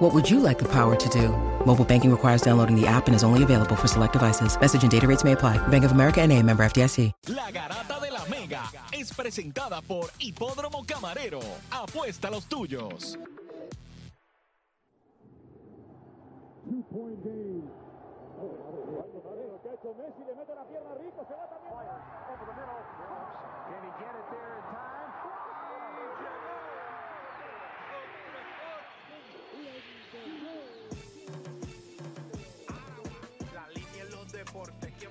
What would you like the power to do? Mobile banking requires downloading the app and is only available for select devices. Message and data rates may apply. Bank of America and a member FDIC. La Garata de la Mega es presentada por Hipódromo Camarero. Apuesta a los tuyos. Two point La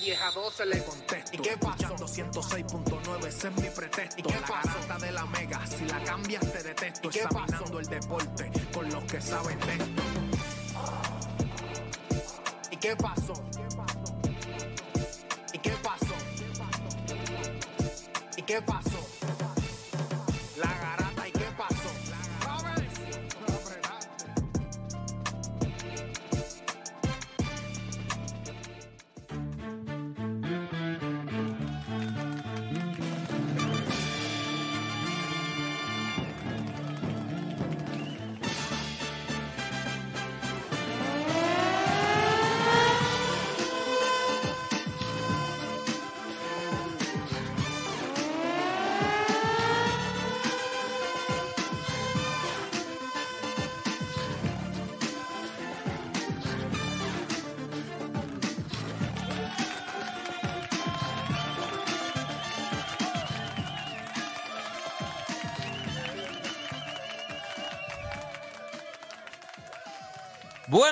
10 a 12 le contesto. ¿Y qué pasó? 106.9, ese es mi pretexto. ¿Y qué pasó? La de la mega, si la cambias te detesto. ¿Y qué Examinando pasó? el deporte con los que saben de esto. ¿Y qué pasó? ¿Y qué pasó? ¿Y qué pasó? ¿Y qué pasó?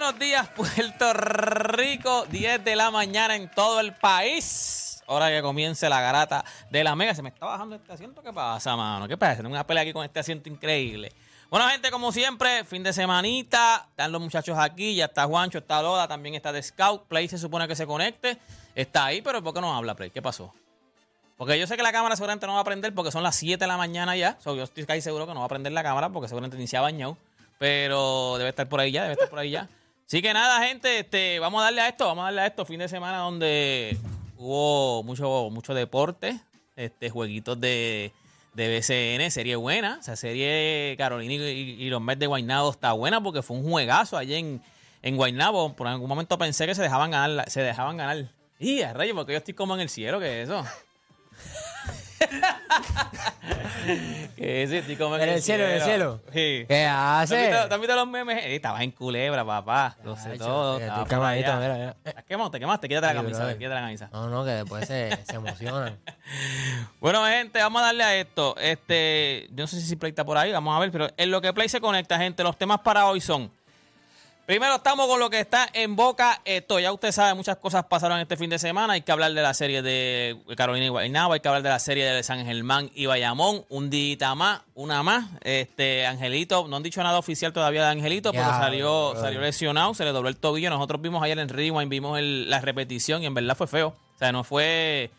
Buenos días, Puerto Rico. 10 de la mañana en todo el país. Hora que comience la garata de la mega. Se me está bajando este asiento. ¿Qué pasa, mano? ¿Qué pasa? Tengo una pelea aquí con este asiento increíble. Bueno, gente, como siempre, fin de semanita. Están los muchachos aquí. Ya está Juancho, está Loda, también está de Scout. Play se supone que se conecte. Está ahí, pero ¿por qué no habla, Play? ¿Qué pasó? Porque yo sé que la cámara seguramente no va a prender porque son las 7 de la mañana ya. So, yo estoy casi seguro que no va a prender la cámara porque seguramente ni se ha bañado. Pero debe estar por ahí ya, debe estar por ahí ya. Así que nada, gente, este, vamos a darle a esto, vamos a darle a esto. Fin de semana donde hubo mucho, mucho deporte, este, jueguitos de, de BCN, serie buena. O sea, serie Carolina y, y- los Mets de Guaynabo está buena porque fue un juegazo allí en, en Guaynabo. Por algún momento pensé que se dejaban ganar, se dejaban ganar. Y a rayos, porque yo estoy como en el cielo, ¿qué es eso? estoy como en, el cielo, en el cielo. Sí. ¿Qué ¿Te has hace? te has visto los memes? Eh, estabas en culebra, papá. Lo sé todo. estaba mira, mira. Te quemaste, quítate la camisa, quítate la camisa. No, no, que después se, se emocionan. Bueno, gente, vamos a darle a esto. Este, yo no sé si Play está por ahí, vamos a ver, pero en lo que Play se conecta, gente, los temas para hoy son. Primero estamos con lo que está en boca. Esto, ya usted sabe, muchas cosas pasaron este fin de semana. Hay que hablar de la serie de Carolina y Guaynabo, hay que hablar de la serie de San Germán y Bayamón. Un día más, una más. Este, Angelito, no han dicho nada oficial todavía de Angelito, pero salió, salió lesionado, se le dobló el tobillo. Nosotros vimos ayer en Rewind, vimos el- la repetición y en verdad fue feo. O sea, no fue,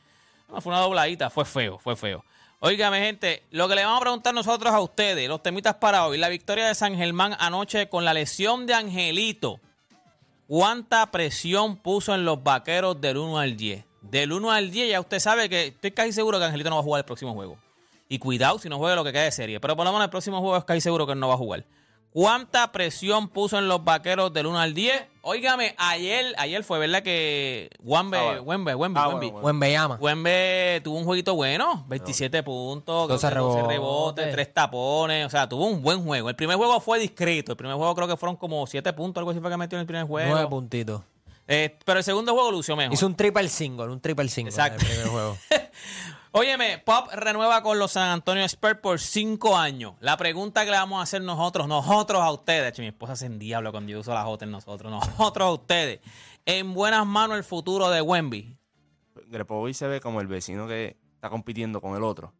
no fue una dobladita, fue feo, fue feo. Óigame, gente, lo que le vamos a preguntar nosotros a ustedes, los temitas para hoy, la victoria de San Germán anoche con la lesión de Angelito. ¿Cuánta presión puso en los vaqueros del 1 al 10? Del 1 al 10 ya usted sabe que estoy casi seguro que Angelito no va a jugar el próximo juego. Y cuidado si no juega lo que queda de serie. Pero por lo menos el próximo juego es casi seguro que no va a jugar. ¿Cuánta presión puso en los vaqueros del 1 al 10? Óigame, ayer, ayer fue verdad que Wembe, Ah, bueno. Wembe, Wembe, Ah, Wembe. bueno, bueno. Buen Bellama. Wembe tuvo un jueguito bueno, 27 puntos, creo 12 que 12 rebotes. rebotes, 3 tapones, o sea, tuvo un buen juego. El primer juego fue discreto, el primer juego creo que fueron como 7 puntos, algo así fue que metió en el primer juego. Nueve puntitos. Eh, pero el segundo juego lució mejor. Hizo un triple single, un triple single Exacto. en el primer juego. Óyeme, Pop renueva con los San Antonio Spurs por cinco años. La pregunta que le vamos a hacer nosotros, nosotros a ustedes, che, mi esposa se en diablo cuando yo uso la J en nosotros, nosotros a ustedes, en buenas manos el futuro de Wemby. Grepovic se ve como el vecino que está compitiendo con el otro.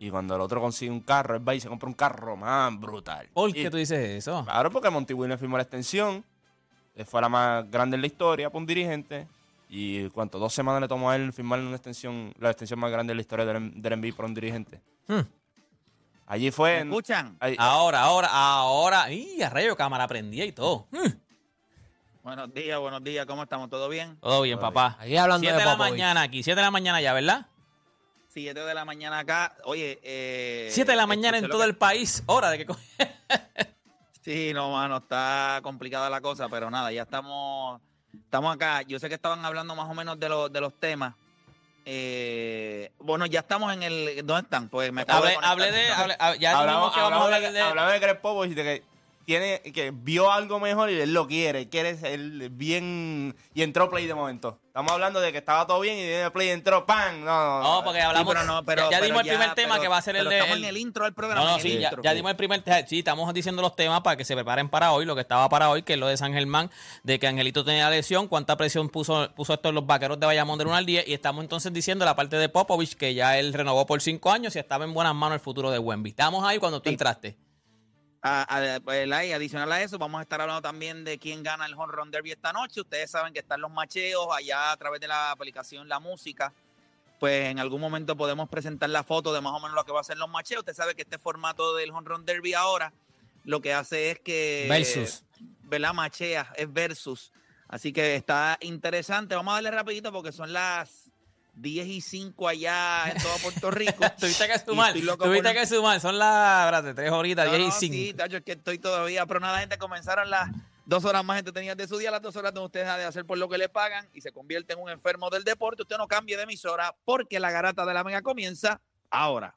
Y cuando el otro consigue un carro, él va y se compra un carro más brutal. ¿Por Y- qué tú dices eso? Claro, porque Monty Williams firmó la extensión. Fue la más grande en la historia para un dirigente. Y cuánto, dos semanas le tomó a él firmar una extensión, la extensión más grande en la historia del, del NBA para un dirigente. Hmm. Allí ¿Me fue. escuchan? ahí- Ahora, ahora, ahora. ¡Y a rayo cámara prendía y todo! Mm, Buenos días, buenos días. ¿Cómo estamos? ¿Todo bien? Todo bien, papá. Aquí hablando 7 de de la Popovich. mañana aquí, 7 de la mañana ya, ¿verdad? 7 de la mañana acá. Oye, eh... 7 de la mañana en todo que- el país. Hora de que... Sí, no, mano, está complicada la cosa, pero nada, ya estamos, estamos acá. Yo sé que estaban hablando más o menos de, los de los temas. Eh, bueno, ya estamos en el... ¿Dónde están? Pues me Hablé, conectar. hablé de... hablé- ah, ya hablamos, que vamos a hablar de, de... hablamos de Greg Popovich, de que tiene que vio algo mejor y él lo quiere, quiere ser bien y entró play de momento. Estamos hablando de que estaba todo bien y de play entró ¡pam! No, no, No, porque hablamos... pero no, pero- ya, ya pero dimos el ya, primer tema pero- que va a ser el de... Estamos el- en el intro del programa. No, no, sí, ya, intro. ya dimos el primer tema. Sí, estamos diciendo los temas para que se preparen para hoy, lo que estaba para hoy, que es lo de San Germán, de que Angelito tenía lesión, cuánta presión puso, puso esto en los vaqueros de Bayamón del 1 al 10, y estamos entonces diciendo la parte de Popovich, que ya él renovó por 5 años y estaba en buenas manos el futuro de Wemby. Estamos ahí cuando tú Sí. entraste. A- a- pues, y adicional a eso, vamos a estar hablando también de quién gana el Home Run Derby esta noche. Ustedes saben que están los macheos allá a través de la aplicación La Música. Pues en algún momento podemos presentar la foto de más o menos lo que va a ser los macheos. Usted sabe que este formato del Home Run Derby ahora lo que hace es que... Versus. ¿Verdad? Machea, es versus. Así que está interesante. Vamos a darle rapidito porque son las 10 y 5 allá en todo Puerto Rico. Tuviste que sumar, tuviste por- que sumar. Son las, espérate, 3 horitas, no, 10 y no, 5. Sí, tacho, es que estoy todavía, pero nada, gente, comenzaron las dos horas más entretenidas de su día, las dos horas donde usted deja de hacer por lo que le pagan y se convierte en un enfermo del deporte. Usted no cambie de emisora porque la garata de la mega comienza ahora.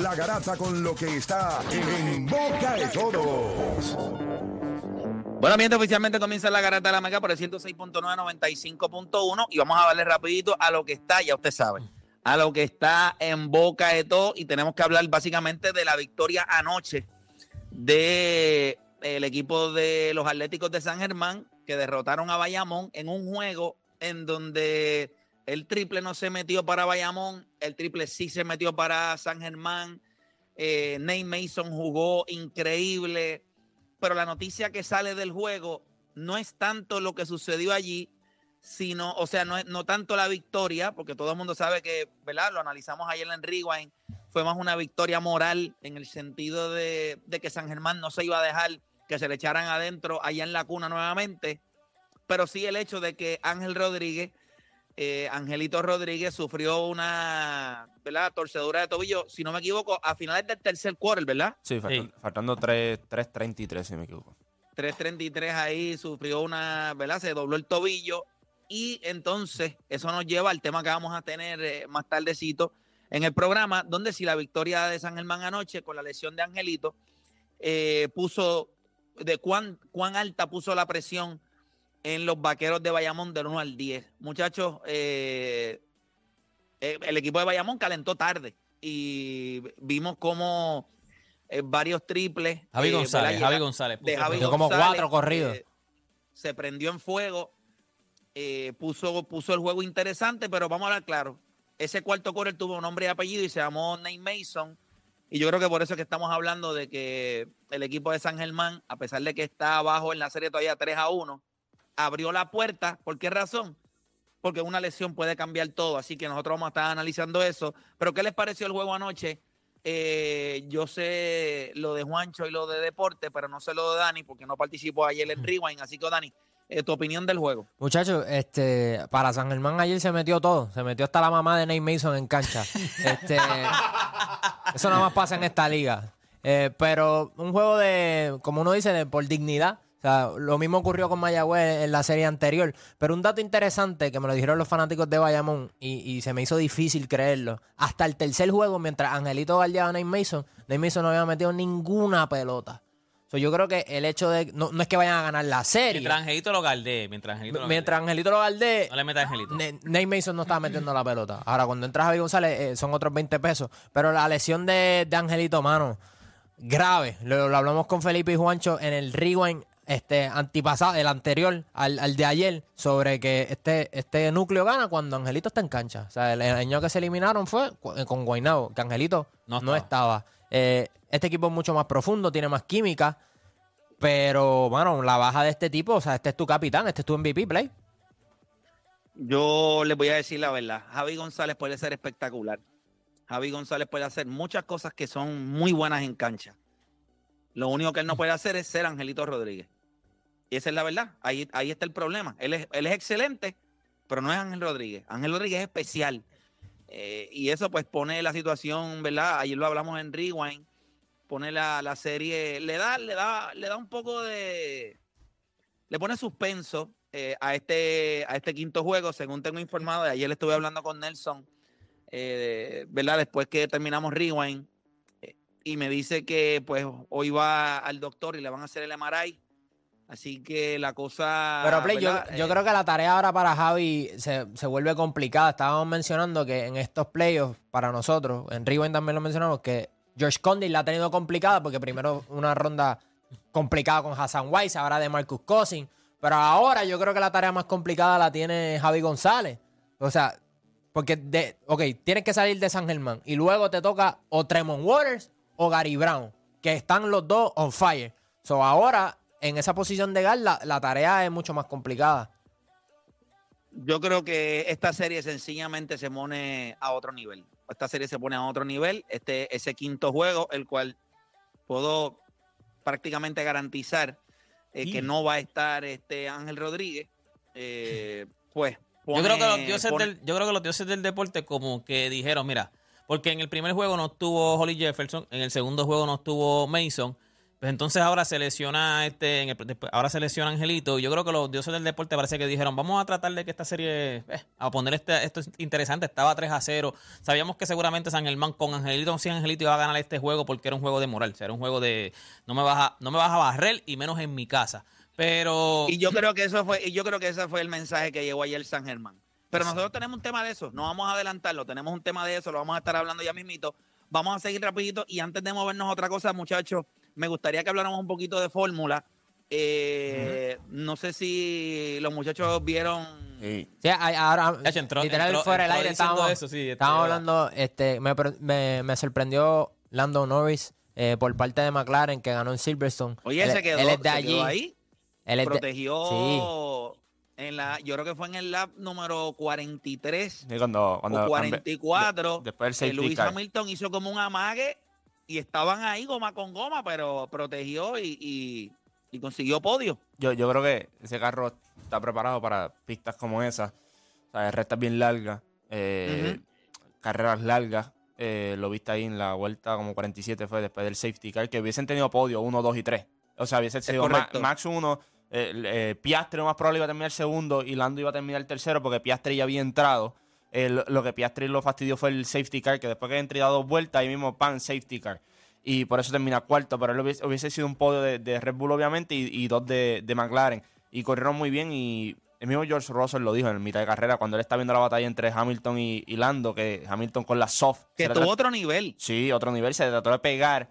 la garata con lo que está en boca de todos. Bueno, mi gente, oficialmente comienza la garata de la mega por el 106.995.1 y vamos a darle rapidito a lo que está, ya usted sabe, a lo que está en boca de todo y tenemos que hablar básicamente de la victoria anoche de el equipo de los Atléticos de San Germán que derrotaron a Bayamón en un juego en donde el triple no se metió para Bayamón, el triple sí se metió para San Germán. Eh, Nate Mason jugó increíble, pero la noticia que sale del juego no es tanto lo que sucedió allí, sino, o sea, no, no tanto la victoria, porque todo el mundo sabe que, ¿verdad? Lo analizamos ayer en Rewind, fue más una victoria moral en el sentido de, de que San Germán no se iba a dejar que se le echaran adentro allá en la cuna nuevamente, pero sí el hecho de que Ángel Rodríguez, eh, Angelito Rodríguez sufrió una, ¿verdad? Torcedura de tobillo, si no me equivoco, a finales del tercer quarter, ¿verdad? Sí, faltan- Sí. faltando 3 3.33, si me equivoco. 333 ahí sufrió una, ¿verdad? Se dobló el tobillo y entonces eso nos lleva al tema que vamos a tener eh, más tardecito en el programa, donde si la victoria de San Germán anoche con la lesión de Angelito eh, puso de cuán, cuán alta puso la presión en los vaqueros de Bayamón del 1 al 10. Muchachos, eh, eh, el equipo de Bayamón calentó tarde y vimos como eh, varios triples. Javi eh, González. Javi González. de Javi Metió como González, cuatro corridos. eh, se prendió en fuego, eh, puso, puso el juego interesante, pero vamos a hablar claro. Ese cuarto quarter tuvo un nombre y apellido y se llamó Nate Mason. Y yo creo que por eso es que estamos hablando de que el equipo de San Germán, a pesar de que está abajo en la serie todavía 3 a 1, abrió la puerta. ¿Por qué razón? Porque una lesión puede cambiar todo. Así que nosotros vamos a estar analizando eso. Pero ¿qué les pareció el juego anoche? Eh, yo sé lo de Juancho y lo de deporte, pero no sé lo de Dani porque no participó ayer en Rewind. Así que, Dani, eh, tu opinión del juego. Muchachos, este, para San Germán ayer se metió todo. Se metió hasta la mamá de Nate Mason en cancha. Este, eso nada más pasa en esta liga. Eh, pero un juego de, como uno dice, de por dignidad. O sea, lo mismo ocurrió con Mayagüez en la serie anterior. Pero un dato interesante que me lo dijeron los fanáticos de Bayamón y, y se me hizo difícil creerlo. Hasta el tercer juego, mientras Angelito guardiaba a Nate Mason, Nate Mason no había metido ninguna pelota. So, yo creo que el hecho de. No, no es que vayan a ganar la serie. Mientras Angelito lo galdee, mientras Angelito lo Mientras Angelito lo guardee, No le metas a Angelito. Nate Mason no estaba metiendo la pelota. Ahora, cuando entra Javi González, eh, son otros 20 pesos. Pero la lesión de, de Angelito, mano, grave. Lo, lo hablamos con Felipe y Juancho en el rewind este, antipasado, el anterior al, al de ayer, sobre que este, este núcleo gana cuando Angelito está en cancha. O sea, el, el año que se eliminaron fue eh, con Guaynabo, que Angelito No estaba. Eh, este equipo es mucho más profundo, tiene más química. Pero, bueno, la baja de este tipo, o sea, este es tu capitán, este es tu MVP play. Yo les voy a decir la verdad. Javi González puede ser espectacular. Javi González puede hacer muchas cosas que son muy buenas en cancha. Lo único que él no puede hacer es ser Angelito Rodríguez. Y esa es la verdad. Ahí, ahí está el problema. Él es, él es excelente, pero no es Ángel Rodríguez. Ángel Rodríguez es especial. Eh, y eso pues pone la situación, ¿verdad? Ayer lo hablamos en Rewind. Pone la, la serie, le da, le da, le da un poco de. Le pone suspenso eh, a, este, a este quinto juego, según tengo informado. Ayer estuve hablando con Nelson, eh, ¿verdad? Después que terminamos Rewind. Y me dice que pues hoy va al doctor y le van a hacer el MRI. Así que la cosa. Pero Play, yo, yo Eh, creo que la tarea ahora para Javi se, se vuelve complicada. Estábamos mencionando que en estos playoffs, para nosotros, en Rewind también lo mencionamos, que George Condit la ha tenido complicada porque primero una ronda complicada con Hassan Weiss, ahora de Marcus Cousins. Pero ahora yo creo que la tarea más complicada la tiene Javi González. O sea, porque, de, ok, tienes que salir de San Germán y luego te toca o Tremont Waters o Gary Brown, que están los dos on fire. So ahora, en esa posición de Gal, la, la tarea es mucho más complicada. Yo creo que esta serie sencillamente se pone a otro nivel. Esta serie se pone a otro nivel. Este, ese quinto juego, el cual puedo prácticamente garantizar eh, que no va a estar este Ángel Rodríguez. eh, pues Yo creo que los dioses pone- del, yo creo que los dioses del deporte como que dijeron, mira, porque en el primer juego no estuvo Holly Jefferson, en el segundo juego no estuvo Mason, pues entonces ahora se lesiona este, en el- ahora se lesiona Angelito. Y yo creo que los dioses del deporte parece que dijeron, vamos a tratar de que esta serie, eh, a poner este, esto es interesante, estaba 3 a 0. Sabíamos que seguramente San Germán con Angelito, sin Angelito iba a ganar este juego porque era un juego de moral, era un juego de no me vas a, no me vas a barrer y menos en mi casa. Pero Y yo creo que eso fue, y yo creo que ese fue el mensaje que llegó ayer San Germán. Pero nosotros tenemos un tema de eso, no vamos a adelantarlo, tenemos un tema de eso, lo vamos a estar hablando ya mismito. Vamos a seguir rapidito y antes de movernos a otra cosa, muchachos, me gustaría que habláramos un poquito de fórmula. Eh, No sé si los muchachos vieron. Sí. Sí, ahora, Ya, entró- literal, entró- fuera del aire estábamos, eso, sí, este, estábamos hablando, este, me, me, me sorprendió Lando Norris eh, por parte de McLaren que ganó en Silverstone. Oye, él, se quedó, él es de se allí. quedó ahí, Él es de- protegió en la, yo creo que fue en el lap número 43 Sí, cuando, cuando o 44. de- después del Luis. Hamilton hizo como un amague y estaban ahí goma con goma, pero protegió y, y- y consiguió podio. Yo, yo creo que ese carro está preparado para pistas como esa. O sea, rectas bien largas, eh, carreras largas. Eh, lo viste ahí en la vuelta como 47 fue después del safety car, que hubiesen tenido podio 1, 2 y 3. O sea, hubiese sido. Max 1, eh, eh, Piastri lo más probable iba a terminar segundo y Lando iba a terminar tercero porque Piastri ya había entrado. Eh, lo, lo que Piastri lo fastidió fue el safety car, que después que entró y dado dos vueltas, ahí mismo pan safety car. Y por eso termina cuarto, pero él hubiese, hubiese sido un podio de, de Red Bull, obviamente, y, y dos de, de McLaren. Y corrieron muy bien y el mismo George Russell lo dijo en mitad de carrera, cuando él está viendo la batalla entre Hamilton y, y Lando, que Hamilton con la soft. Que tuvo otro nivel. Sí, otro nivel, se trató de pegar.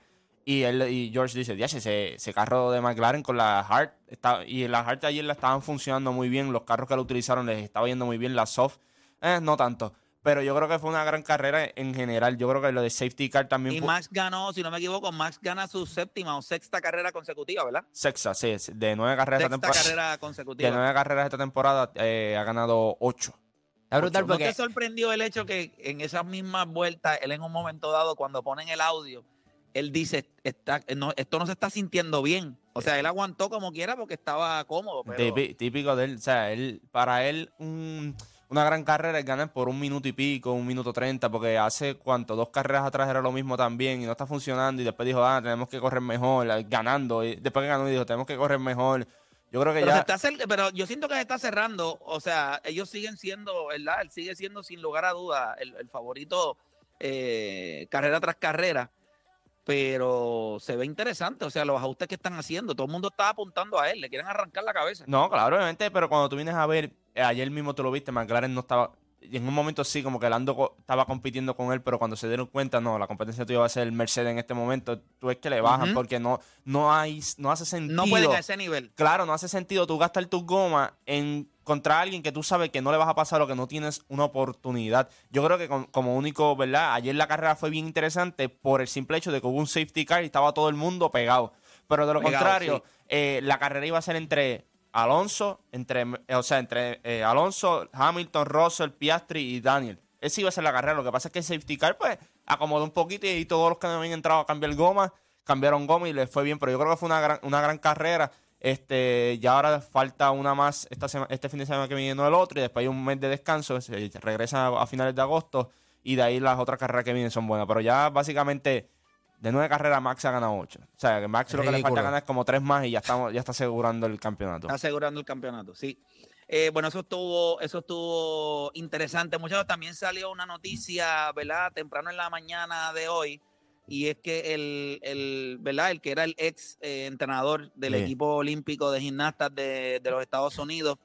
Y él y George dice, ya ese, ese carro de McLaren con la Hard, está, y la Hard ayer la estaban funcionando muy bien, los carros que lo utilizaron les estaba yendo muy bien, la soft, eh, no tanto. Pero yo creo que fue una gran carrera en general. Yo creo que lo de safety car también Y Max ganó, si no me equivoco, Max gana su séptima o sexta carrera consecutiva, ¿verdad? sexta, sí, de nueve carreras esta Sexta temporada. carrera De consecutiva. nueve carreras esta temporada eh, ha ganado ocho. Brutal ¿No porque te sorprendió el hecho que en esas mismas vueltas, él en un momento dado, cuando ponen el audio, él dice, está, no, esto no se está sintiendo bien. O sea, él aguantó como quiera porque estaba cómodo. Pero, Típi- Típico de él, o sea, él, para él un- una gran carrera es ganar por un minuto y pico, un minuto treinta, porque hace cuánto, dos carreras atrás era lo mismo también y no está funcionando y después dijo, ah, tenemos que correr mejor, eh, ganando, y después que ganó y dijo, tenemos que correr mejor. Yo creo que pero, ya... está cer- pero yo siento que se está cerrando. O sea, ellos siguen siendo, ¿verdad? Él sigue siendo sin lugar a duda el, el favorito eh, carrera tras carrera. Pero se ve interesante, o sea, los ajustes que están haciendo. Todo el mundo está apuntando a él, le quieren arrancar la cabeza. No, claro, obviamente, pero cuando tú vienes a ver, eh, ayer mismo tú lo viste, McLaren no estaba. Y en un momento sí, como que Lando co- estaba compitiendo con él, pero cuando se dieron cuenta, no, la competencia tuya va a ser el Mercedes en este momento, tú ves que le bajan porque no, no hay, no hace sentido. No pueden a ese nivel. Claro, no hace sentido tú gastar tus gomas en contra alguien que tú sabes que no le vas a pasar o que no tienes una oportunidad. Yo creo que con- como único, ¿verdad? Ayer la carrera fue bien interesante por el simple hecho de que hubo un safety car y estaba todo el mundo pegado. Pero de lo Pegado, contrario, sí. eh, la carrera iba a ser entre Alonso, entre, eh, o sea, entre eh, Alonso, Hamilton, Russell, Piastri y Daniel. Esa iba a ser la carrera. Lo que pasa es que el safety car, pues, acomodó un poquito y todos los que habían entrado a cambiar goma, cambiaron goma y les fue bien. Pero yo creo que fue una gran, una gran carrera. Este, ya ahora falta una más esta sema- este fin de semana que viene, no el otro, y después hay un mes de descanso, se regresa a, a finales de agosto, y de ahí las otras carreras que vienen son buenas. Pero ya básicamente, de nueve carreras, Max ha ganado ocho. O sea, que Max lo que le falta ganar es como tres más y ya estamos, ya está asegurando el campeonato. Está asegurando el campeonato, sí. Eh, bueno, eso estuvo, eso estuvo interesante. Muchachos, también salió una noticia, ¿verdad? Temprano en la mañana de hoy. Y es que el, el ¿verdad? El que era el ex eh, entrenador del Sí. equipo olímpico de gimnastas de, de los Estados Unidos,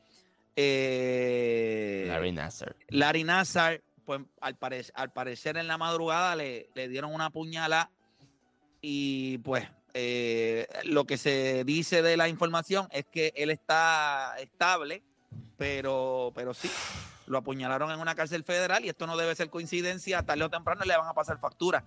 eh, Larry Nasser. Larry Nassar, pues al, pare- al parecer en la madrugada le, le dieron una puñalada y pues eh, lo que se dice de la información es que él está estable, pero, pero sí, lo apuñalaron en una cárcel federal y esto no debe ser coincidencia, tarde o temprano le van a pasar factura.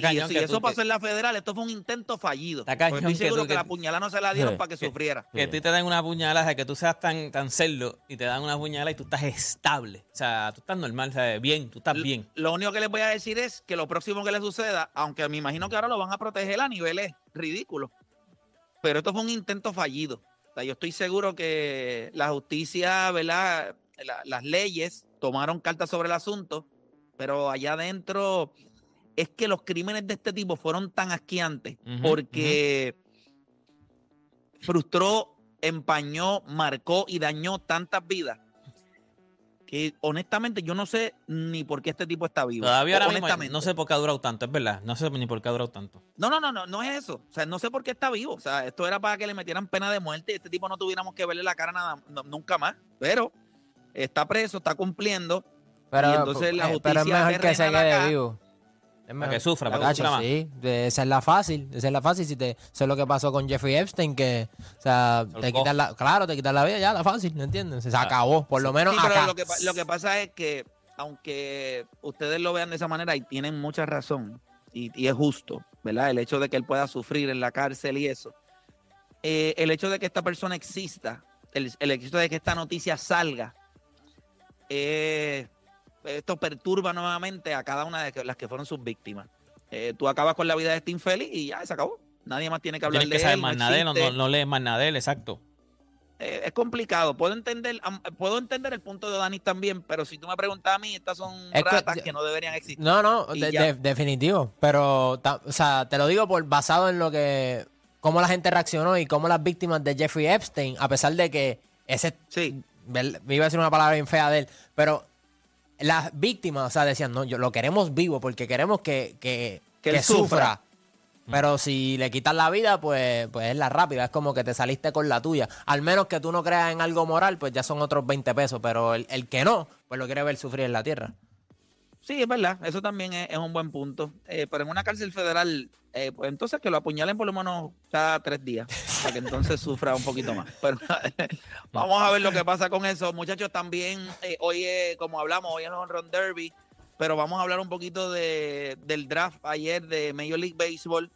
Y eso pasó en la federal, esto fue un intento fallido. Está Porque cañón estoy que seguro tú- que, que- la puñalada no se la dieron Sí. para que sufriera. Que a ti te den una puñalada, o sea, que tú seas tan, tan cerdo y te dan una puñalada y tú estás estable. O sea, tú estás normal, o sea, bien, tú estás bien. Lo único que les voy a decir es que lo próximo que le suceda, aunque me imagino que ahora lo van a proteger a niveles ridículos, pero esto fue un intento fallido. O sea, yo estoy seguro que la justicia, ¿verdad? La- las leyes tomaron cartas sobre el asunto, pero allá adentro es que los crímenes de este tipo fueron tan asqueantes Ujú, porque frustró, empañó, marcó y dañó tantas vidas que honestamente yo no sé ni por qué este tipo está vivo. Todavía ahora mismo no sé por qué ha durado tanto, es verdad. No sé ni por qué ha durado tanto. No, no, no, no, no es eso. O sea, no sé por qué está vivo. O sea, esto era para que le metieran pena de muerte y este tipo no tuviéramos que verle la cara nada, no- nunca más. Pero está preso, está cumpliendo. Pero, Y entonces la eh, pero es justicia mejor que se quede acá- vivo. Es Para que sufra, para que Tacho, sufra más. sí, esa es la fácil, esa es la fácil. Si te, eso es lo que pasó con Jeffrey Epstein, que, o sea, Se te quitan la, claro, te quitan la vida, ya, la fácil, ¿me entiendes? Se acabó, por lo menos Sí, pero acá. lo que, pa- lo que pasa es que, aunque ustedes lo vean de esa manera y tienen mucha razón, y, y es justo, ¿verdad? El hecho de que él pueda sufrir en la cárcel y eso, eh, el hecho de que esta persona exista, el, el hecho de que esta noticia salga, eh, esto perturba nuevamente a cada una de las que fueron sus víctimas. Eh, tú acabas con la vida de este infeliz y ya se acabó. Nadie más tiene que hablar Tienes de saber él. más no nada de él, no, no, lees más nada de él, exacto. Eh, es complicado. Puedo entender, puedo entender el punto de Dani también, pero si tú me preguntas a mí, estas son Es que- ratas que, no deberían existir. No, no, de- de- definitivo. Pero, ta- o sea, te lo digo por basado en lo que. cómo la gente reaccionó y cómo las víctimas de Jeffrey Epstein, a pesar de que ese. Sí. Me iba a decir una palabra bien fea de él, pero las víctimas, o sea, decían, no, yo lo queremos vivo porque queremos que, que, Que él sufra. Pero si le quitas la vida, pues, pues es la rápida. Es como que te saliste con la tuya. Al menos que tú no creas en algo moral, pues ya son otros 20 pesos. Pero el, el que no, pues lo quiere ver sufrir en la tierra. Sí, es verdad. Eso también es, es un buen punto. Eh, pero en una cárcel federal, eh, pues entonces que lo apuñalen por lo menos cada tres días. para que entonces sufra un poquito más. Pero vamos a ver lo que pasa con eso. Muchachos, también eh, hoy, como hablamos, hoy es el Run Derby, pero vamos a hablar un poquito de, del draft ayer de Major League Baseball.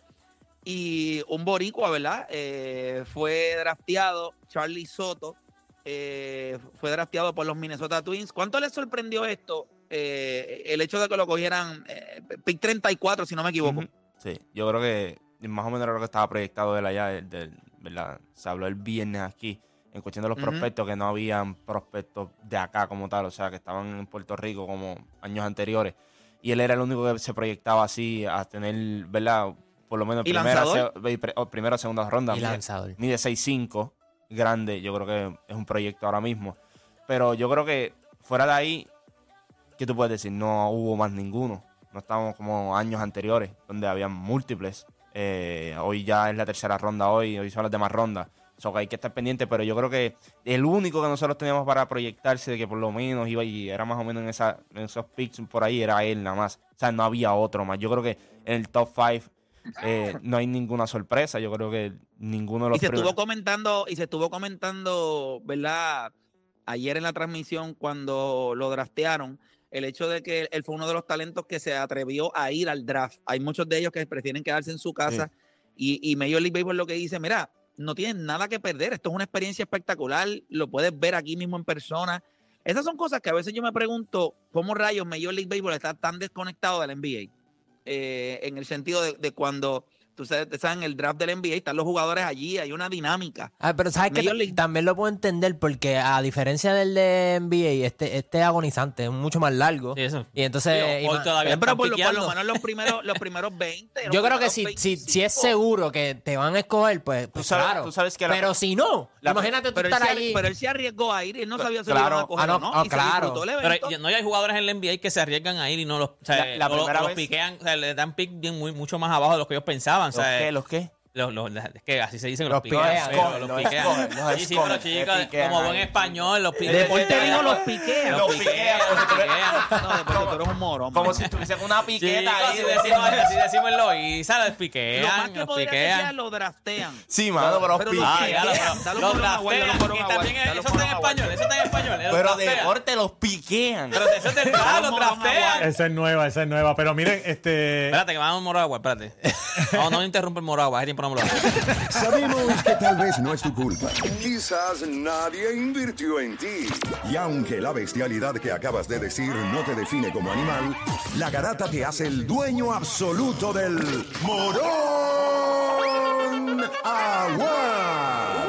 Y un boricua, ¿verdad? Eh, fue drafteado, Charlie Soto, eh, fue drafteado por los Minnesota Twins. ¿Cuánto les sorprendió esto? Eh, el hecho de que lo cogieran eh, pick 34, si no me equivoco. Sí, yo creo que más o menos era lo que estaba proyectado él allá, del- del- ¿verdad? Se habló el viernes aquí, en cuestión de los prospectos, que no habían prospectos de acá como tal, o sea, que estaban en Puerto Rico como años anteriores. Y él era el único que se proyectaba así a tener, ¿verdad? Por lo menos ¿Y primera, se- o primera o segunda ronda. Y lanzador. Mide 6'5", grande, yo creo que es un proyecto ahora mismo. Pero yo creo que fuera de ahí, ¿qué tú puedes decir? No hubo más ninguno. No estábamos como años anteriores, donde habían múltiples. Eh, hoy ya es la tercera ronda, hoy, hoy son las demás rondas. So que hay que estar pendiente, pero yo creo que el único que nosotros teníamos para proyectarse de que por lo menos iba y era más o menos en, esa, en esos picks por ahí, era él nada más. O sea, no había otro más. Yo creo que en el top 5 no hay ninguna sorpresa. Yo creo que ninguno de los Y se primeros- estuvo comentando, y se estuvo comentando, ¿verdad? Ayer en la transmisión, cuando lo draftearon, el hecho de que él fue uno de los talentos que se atrevió a ir al draft. Hay muchos de ellos que prefieren quedarse en su casa. Y, y Major League Baseball lo que dice, mira, no tienen nada que perder. Esto es una experiencia espectacular. Lo puedes ver aquí mismo en persona. Esas son cosas que a veces yo me pregunto, ¿cómo rayos Major League Baseball está tan desconectado del NBA? Eh, en el sentido de, de cuando tú sabes, sabes, en el draft del NBA están los jugadores allí, hay una dinámica. Ah, pero sabes que League- también lo puedo entender porque a diferencia del de NBA, este, este es agonizante, es mucho más largo. Sí, eso. Y entonces, Digo, hoy todavía pero por, lo- por lo menos los primeros, los primeros 20. los yo creo que si, si, si es 25. seguro que te van a escoger, pues, pues sabes- claro. tú sabes que la- pero si no, la- imagínate tú estar allí. pero él se arriesgó a ir y él no sabía si Claro. lo iban a coger Ah, no, o no. ah, y claro. Pero no hay jugadores en el NBA que se arriesgan a ir y no los, o sea, La- la o los piquean, o sea, le dan pick bien muy, mucho más abajo de lo que ellos pensaban. O ¿Los sea, qué? ¿Los qué? Los, los- es que así se dicen Los los, piquean. piquean. Los los escogen, piquean. los Sí, sí, escogen, pero piquean como buen español, los De piquean. deporte digo los piquea. Los Los piquean, piquean, los como si piquean. No, después tú eres un morón. Como si tuviesen una piqueta ahí. decimos, en Loíza, los Lo más piquean, que los podría que sea piquean. lo draftean. Sí, mano, pero los piquean. los piquean. draftean, también es- eso está en español, eso está en español. Pero deporte los piquean. Pero eso es del los draftean. Esa es nueva, esa es nueva. Pero miren, este. Espérate, que vamos a morar agua, espérate. No, no interrumpe el moragua, hace tiempo no me lo hago. Sabemos que tal vez no es tu culpa. Quizás nadie invirtió en ti. Y aunque la bestialidad que acabas de decir no te define como animal, la garata te hace el dueño absoluto del morón agua.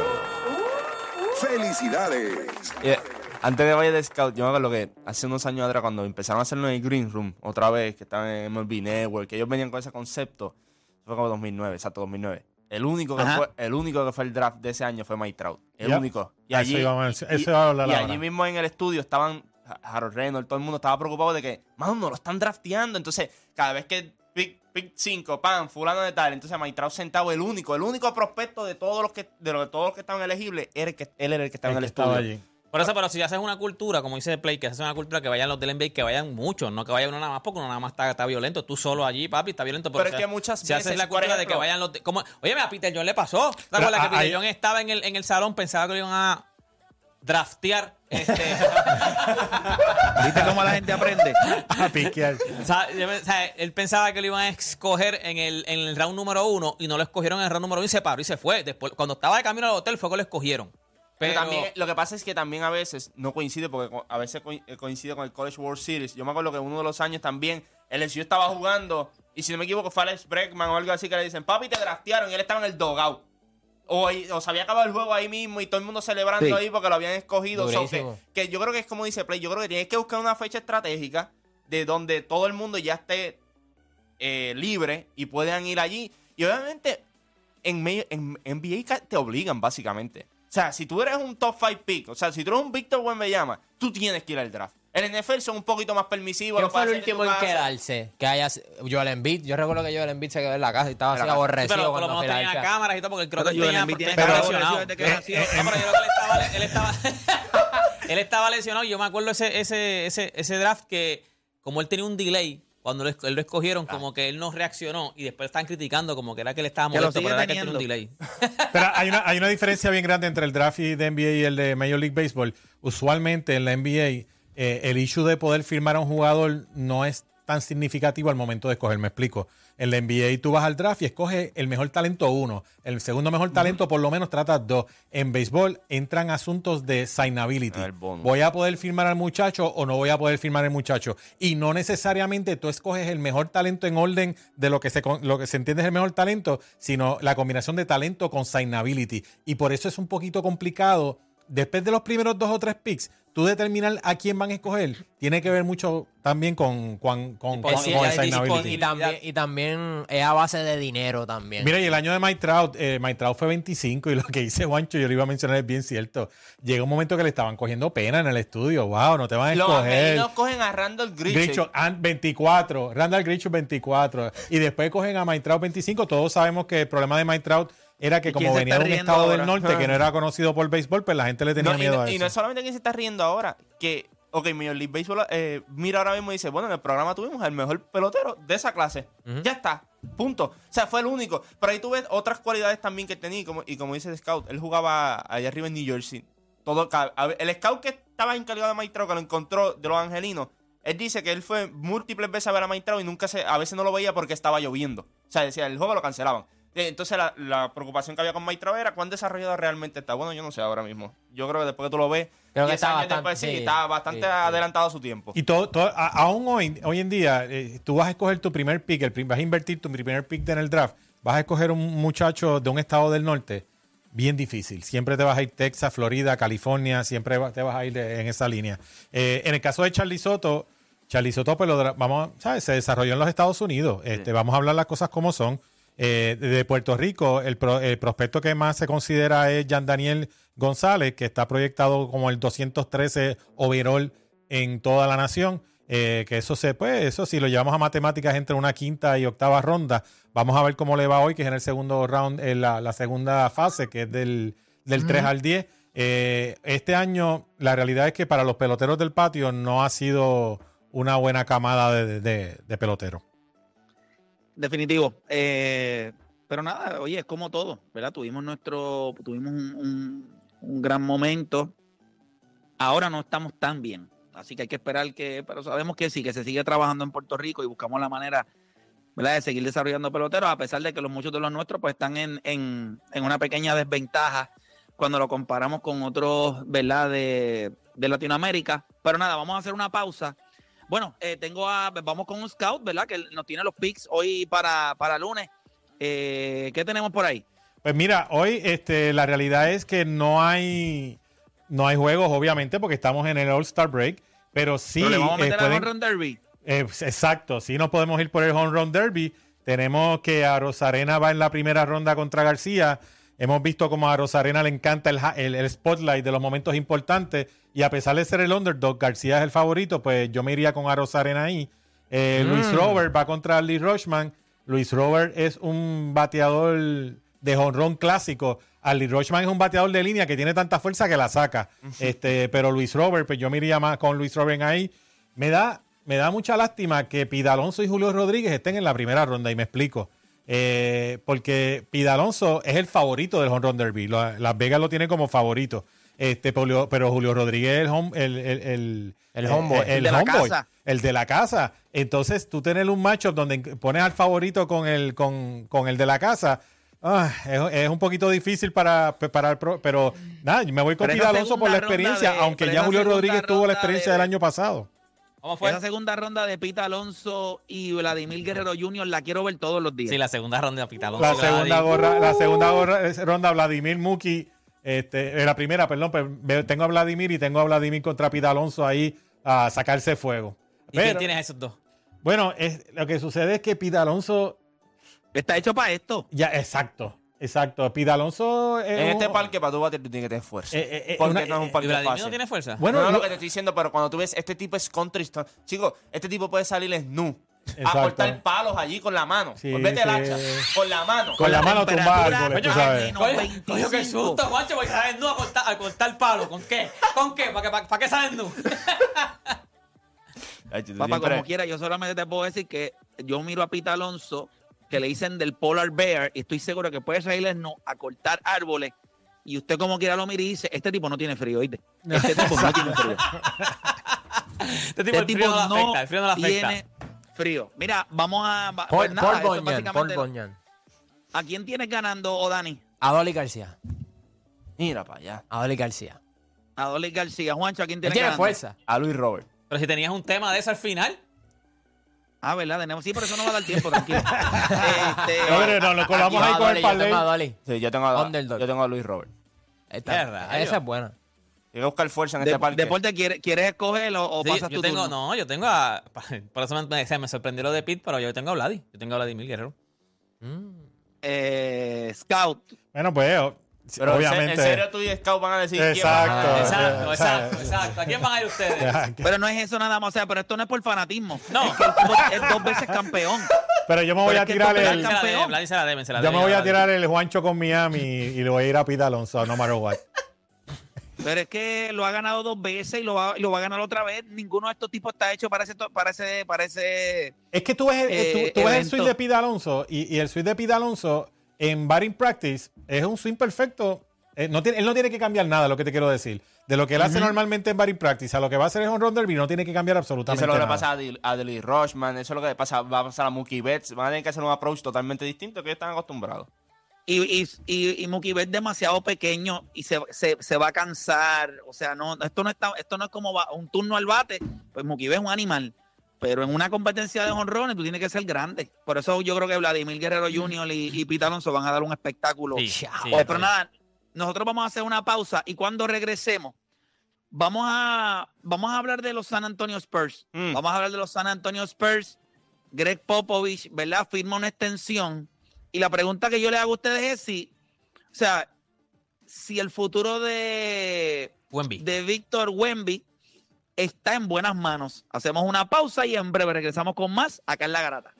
¡Felicidades! Eh, antes de Valle de Scout, yo me acuerdo que hace unos años atrás, cuando empezaron a hacerlo en el Green Room, otra vez, que estaban en MLB Network, que ellos venían con ese concepto, fue como 2009, exacto, 2009. El único, que Ajá. fue, el único que fue el draft de ese año fue Mike Trout. El único. Y A allí, eso iba a eso iba a y allí mismo en el estudio estaban Ha- Harold Reynolds, todo el mundo estaba preocupado de que, mano, no lo están drafteando. Entonces, cada vez que pick, pick 5, pan, fulano de tal, entonces Mike Trout sentado, el único, el único prospecto de todos los que, de los, todos los que estaban elegibles, era el que, él era el que estaba El en el estudio. allí. Por eso, pero si haces una cultura, como dice Play, que haces una cultura que vayan los del NBA, que vayan muchos, no que vaya uno nada más, porque uno nada más está, está violento. Tú solo allí, papi, está violento. Pero porque es que muchas Si haces veces, la cultura de que vayan los. de- como, oye, a Peter John le pasó. ¿Te Pero, acuerdas que Peter ahí- John estaba en el, en el salón, pensaba que lo iban a draftear? Este, ¿Viste cómo la gente aprende? A piquear. o sea, yo o sea, él pensaba que lo iban a escoger en el, en el round número uno y no lo escogieron en el round número uno y se paró y se fue. Después, cuando estaba de camino al hotel, fue que lo escogieron. Pero, Pero, también, lo que pasa es que también a veces no coincide, porque a veces eh, coincide con el College World Series. Yo me acuerdo que uno de los años también, el LSU estaba jugando, y si no me equivoco, fue Alex Breckman o algo así que le dicen, papi, te draftearon, y él estaba en el dogout. O, se había acabado el juego ahí mismo y todo el mundo celebrando Sí. ahí porque lo habían escogido. So, que, yo creo que es como dice Play, yo creo que tienes que buscar una fecha estratégica de donde todo el mundo ya esté eh, libre y puedan ir allí. Y obviamente en, medio- en NBA te obligan, básicamente. O sea, si tú eres un top 5 pick, o sea, si tú eres un Víctor Wembanyama, tú tienes que ir al draft. El NFL son un poquito más permisivos. ¿Quién lo fue el último en casa. quedarse? Que haya Joel Embiid. Yo recuerdo que Joel Embiid se quedó en la casa y estaba así aborrecido pero por lo cuando menos tenía cámaras y todo, porque creo Pero que Joel tenía, Embiid tiene estaba que lesionado. desde que nació. No, pero yo creo que él estaba, él estaba, él estaba lesionado. y Yo me acuerdo ese, ese, ese, ese draft que, como él tenía un delay, cuando lo, lo escogieron, como que él no reaccionó y después estaban criticando como que era que él estaba molesto, pero era que un delay. Pero hay una, hay una diferencia bien grande entre el draft de NBA y el de Major League Baseball. Usualmente en la NBA eh, el issue de poder firmar a un jugador no es tan significativo al momento de escoger. Me explico. En la NBA tú vas al draft y escoges el mejor talento uno. El segundo mejor talento por lo menos tratas dos. En béisbol entran asuntos de signability. ¿Voy a poder firmar al muchacho o no voy a poder firmar al muchacho? Y no necesariamente tú escoges el mejor talento en orden de lo que se, lo que se entiende es el mejor talento, sino la combinación de talento con signability. Y por eso es un poquito complicado. Después de los primeros dos o tres picks, tú determinar a quién van a escoger tiene que ver mucho también con, con, con, con- Sí, con. Y también, y también es a base de dinero también. Mira, y el año de Mike Trout, eh, Mike Trout fue 25 y lo que dice Juancho, yo lo iba a mencionar, es bien cierto. Llega un momento que le estaban cogiendo pena en el estudio. Wow, no te van a Los escoger. angelinos cogen a Randall Grichuk. Grichuk, and 24, Randall Grichuk 24. Y después cogen a Mike Trout 25. Todos sabemos que el problema de Mike Trout era que ¿Y como venía de un estado ahora? del norte que no era conocido por béisbol, pues la gente le tenía No, y, miedo no, a y eso. no es solamente quien se está riendo ahora, que, ok, Major League Baseball, eh, mira ahora mismo y dice, bueno, en el programa tuvimos el mejor pelotero de esa clase. Ya está, punto. O sea, fue el único. Pero ahí tú ves otras cualidades también que tenía, y como, y como dice el scout, él jugaba allá arriba en New Jersey. Todo, el scout que estaba encargado de Trout, que lo encontró de los angelinos, él dice que él fue múltiples veces a ver a Trout y nunca se, a veces no lo veía porque estaba lloviendo. O sea, decía, el juego lo cancelaban. Eh, Entonces la, la preocupación que había con Trout era cuán desarrollado realmente está. Bueno, yo no sé ahora mismo. Yo creo que después que tú lo ves, Creo que 10 está años bastante- después, sí, sí, está bastante sí, adelantado a su tiempo. Y todo, todo- a- aún hoy, hoy en día, eh, tú vas a escoger tu primer pick, el, prim- vas a invertir tu primer pick en el draft, vas a escoger un muchacho de un estado del norte, bien difícil. Siempre te vas a ir Texas, Florida, California, siempre va- te vas a ir de- en esa línea. Eh, en el caso de Charlie Soto, Charlie Soto, pues lo vamos, ¿sabes? Se desarrolló en los Estados Unidos. Este, Vamos a hablar las cosas como son. Eh, de Puerto Rico, el, pro- el prospecto que más se considera es Jan Daniel González, que está proyectado como el 213 overall en toda la nación. Eh, que eso se puede, eso si lo llevamos a matemáticas entre una quinta y octava ronda, vamos a ver cómo le va hoy, que es en el segundo round, en la, la segunda fase, que es del, del 3 al 10. Eh, este año, la realidad es que para los peloteros del patio no ha sido una buena camada de, de- de peloteros. Definitivo. Eh, pero nada, oye, es como todo, ¿verdad? Tuvimos nuestro, tuvimos un, un- un gran momento. Ahora no estamos tan bien. Así que hay que esperar que, pero sabemos que sí, que se sigue trabajando en Puerto Rico y buscamos la manera, ¿verdad?, de seguir desarrollando peloteros, a pesar de que los muchos de los nuestros pues están en, en, en una pequeña desventaja cuando lo comparamos con otros, ¿verdad?, de, de Latinoamérica. Pero nada, vamos a hacer una pausa. Bueno, eh, tengo a, vamos con un scout, ¿verdad? Que nos tiene los picks hoy para, para lunes. Eh, ¿Qué tenemos por ahí? Pues mira, hoy este, la realidad es que no hay, no hay juegos, obviamente, porque estamos en el All-Star Break, pero sí. Pero le vamos a eh, meter pueden- a Home Run Derby. Eh, exacto, sí nos podemos ir por el Home Run Derby. Tenemos que a Rosarena va en la primera ronda contra García. Hemos visto como a Rosarena le encanta el, ja- el- el spotlight de los momentos importantes. Y a pesar de ser el underdog, García es el favorito, pues yo me iría con a Rosarena ahí. Eh, Luis Robert va contra Lee Rochman. Luis Robert es un bateador de jonrón clásico. Ali Rochman es un bateador de línea que tiene tanta fuerza que la saca. este, pero Luis Robert, pues yo me iría más con Luis Robert ahí. Me da, me da mucha lástima que Pidalonso y Julio Rodríguez estén en la primera ronda, y me explico. Eh, porque Pidalonso es el favorito del Home Run Derby. Las Vegas lo tiene como favorito. Este, pero, pero Julio Rodríguez es el, home- el, el, el, El homeboy. el El de la homeboy, casa. el de la casa. Entonces, tú tener un matchup donde pones al favorito con el, con, con el de la casa. ah, es, es un poquito difícil para, para el pro- pero nada, me voy con Pero esa Pidalonso por la experiencia, de- aunque ya Julio Rodríguez tuvo la experiencia de- del año pasado. ¿Cómo fue? Esa segunda ronda de Pita Alonso y Vladimir Guerrero Jr. la quiero ver todos los días. Sí, la segunda ronda de Pitalón. La segunda gorra, la segunda gorra- ronda Vladimir Muki, este, eh, la primera, perdón, veo- tengo a Vladimir y tengo a Vladimir contra Pidalonso ahí a sacarse fuego. ¿Y quién Pero, tienes esos dos? bueno, es, lo que sucede es que Pidalonso, Está hecho para esto. ya, exacto, exacto, Pidalonso es En un- este parque, para tu bater, tú tienes que tener fuerza. Eh, eh, eh, porque una- no es un eh, parque ¿Y Vladimir fácil. no tiene fuerza? Bueno, no, lo- lo que te estoy diciendo, pero cuando tú ves, este tipo es country star. Chicos, este tipo puede salir nu. Exacto. A cortar palos allí con la mano. Sí, Pues vete el sí. hacha. Con la mano. Con la mano tumba temperatura árboles, tú a sabes. Coño, 25. coño, qué susto, Juancho, porque salen nu a cortar, a cortar palo. ¿Con qué? ¿Con qué? ¿Para qué, para, para qué salen nu? Ay, tú Papá, siempre- como quiera, yo solamente te puedo decir que yo miro a Pita Alonso, que le dicen del Polar Bear, y estoy seguro que puede salir no a cortar árboles. Y usted como quiera lo mira y dice, este tipo no tiene frío, ¿oíste? Este tipo no tiene frío. Este tipo, Este frío no afecta, el frío no tiene frío. Mira, vamos a... Paul, pues nada, Paul Boñan, básicamente. ¿A quién tienes ganando, o Dani? A Dolly García. Mira para allá. A Dolly García. A Dolly García. Juancho, ¿a quién tienes tiene ganando? fuerza. A Luis Robert. Pero si tenías un tema de eso al final. Ah, ¿verdad? Tenemos... Sí, pero eso no va a dar tiempo, tranquilo. Este, No, pero no, lo colamos ahí Yo a con Dolly, el yo tengo a. Dolly. Sí, yo tengo a, Underdog. yo tengo a Luis Robert. Esta- esa es buena. Hay que buscar fuerza en de- este parque. Deporte, ¿quieres, ¿quieres escogerlo o Sí, pasas yo tu tengo, turno? no, yo tengo a. Por eso me, me- me sorprendió lo de Pete, pero yo tengo a Vladi. Yo tengo a Vladimir Guerrero. Eh, Scout. Bueno, pues, o- Pero obviamente. en serio tú y Scout van a decir quién va a Exacto. Exacto, eh, exacto, exacto. ¿A quién van a ir ustedes? Pero no es eso nada más, o sea, pero esto no es por fanatismo. No. Es que dos veces campeón. Pero yo me voy Pero a tirar el. Yo me voy a tirar el Juancho con Miami y le voy a ir a Pete Alonso, no matter what. Pero es que lo ha ganado dos veces y lo va, lo va a ganar otra vez. Ninguno de estos tipos está hecho para ese, para ese, para ese- Es que tú ves el, Eh, tú, tú ves el swing de Pete Alonso y, y el swing de Pete Alonso en batting practice es un swing perfecto. Eh, no tiene, él no tiene que cambiar nada, lo que te quiero decir. De lo que él hace normalmente en batting practice a lo que va a hacer en home run derby no tiene que cambiar absolutamente Eso es lo que le nada. pasa a, a Dilly Rushman, eso es lo que le pasa, va a pasar a Mookie Betts. Van a tener que hacer un approach totalmente distinto que ellos están acostumbrados. Y, y, y, y Mookie Betts es demasiado pequeño y se, se, se va a cansar. O sea, no, esto no está, esto no es como va- un turno al bate. Pues Mookie Betts es un animal. Pero en una competencia de honrones tú tienes que ser grande. Por eso yo creo que Vladimir Guerrero Jr. y, y Pete Alonso van a dar un espectáculo. Sí, sí, pero sí. nada, nosotros vamos a hacer una pausa y cuando regresemos, vamos a, vamos a hablar de los San Antonio Spurs. Mm. Vamos a hablar de los San Antonio Spurs. Greg Popovich, ¿verdad? Firma una extensión. Y la pregunta que yo le hago a ustedes es si, o sea, si el futuro de, Wemby. de Víctor Wemby está en buenas manos. Hacemos una pausa y en breve regresamos con más acá en La Garata.